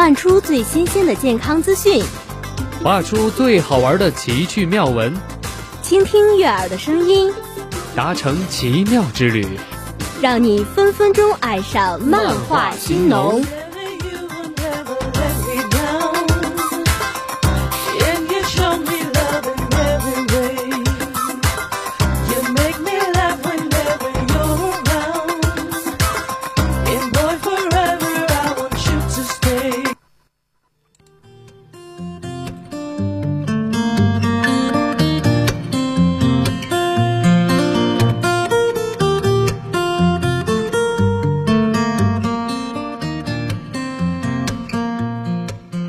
漫出最新鲜的健康资讯，画出最好玩的奇趣妙文，倾听悦耳的声音，达成奇妙之旅，让你分分钟爱上漫画新农。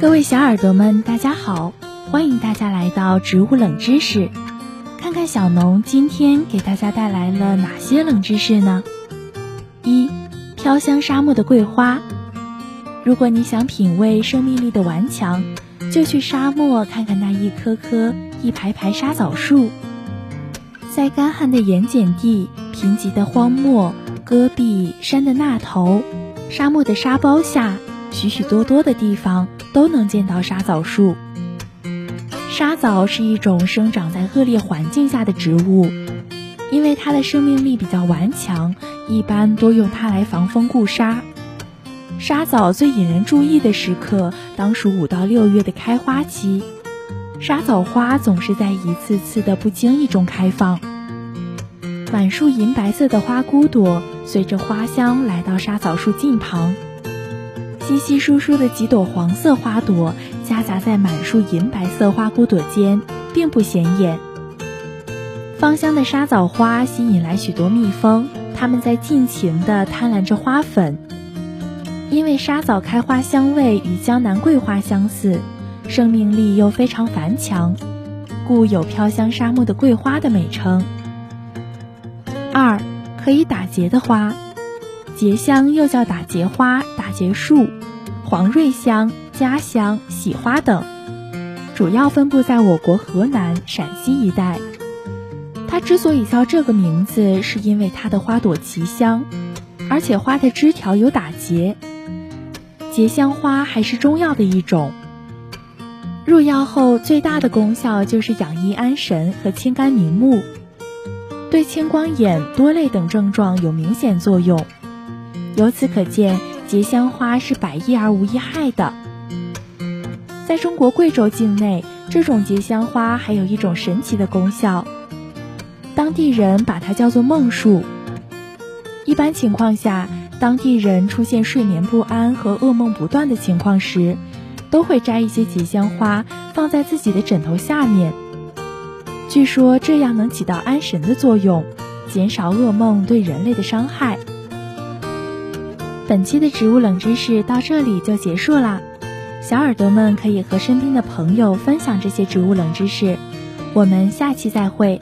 各位小耳朵们，大家好！欢迎大家来到植物冷知识，看看小农今天给大家带来了哪些冷知识呢？一，飘香沙漠的桂花。如果你想品味生命力的顽强，就去沙漠看看那一棵棵、一排排沙枣树。在干旱的盐碱地、贫瘠的荒漠、戈壁、山的那头、沙漠的沙包下，许许多多的地方。都能见到沙枣树。沙枣是一种生长在恶劣环境下的植物，因为它的生命力比较顽强，一般多用它来防风固沙。沙枣最引人注意的时刻，当属五到六月的开花期。沙枣花总是在一次次的不经意中开放，满树银白色的花骨朵随着花香来到沙枣树近旁。稀稀疏疏的几朵黄色花朵夹杂在满树银白色花骨朵间，并不显眼。芳香的沙枣花吸引来许多蜜蜂，它们在尽情地贪婪着花粉。因为沙枣开花香味与江南桂花相似，生命力又非常顽强，故有“飘香沙漠的桂花”的美称。二，可以打结的花，结香又叫打结花、打结树。黄瑞香、家香、喜花等，主要分布在我国河南、陕西一带。它之所以叫这个名字，是因为它的花朵奇香，而且花的枝条有打结。结香花还是中药的一种，入药后最大的功效就是养阴安神和清肝明目，对青光眼、多泪等症状有明显作用。由此可见。结香花是百益而无一害的。在中国贵州境内，这种结香花还有一种神奇的功效，当地人把它叫做梦树。一般情况下，当地人出现睡眠不安和噩梦不断的情况时，都会摘一些结香花放在自己的枕头下面。据说这样能起到安神的作用，减少噩梦对人类的伤害。本期的植物冷知识到这里就结束啦，小耳朵们可以和身边的朋友分享这些植物冷知识，我们下期再会。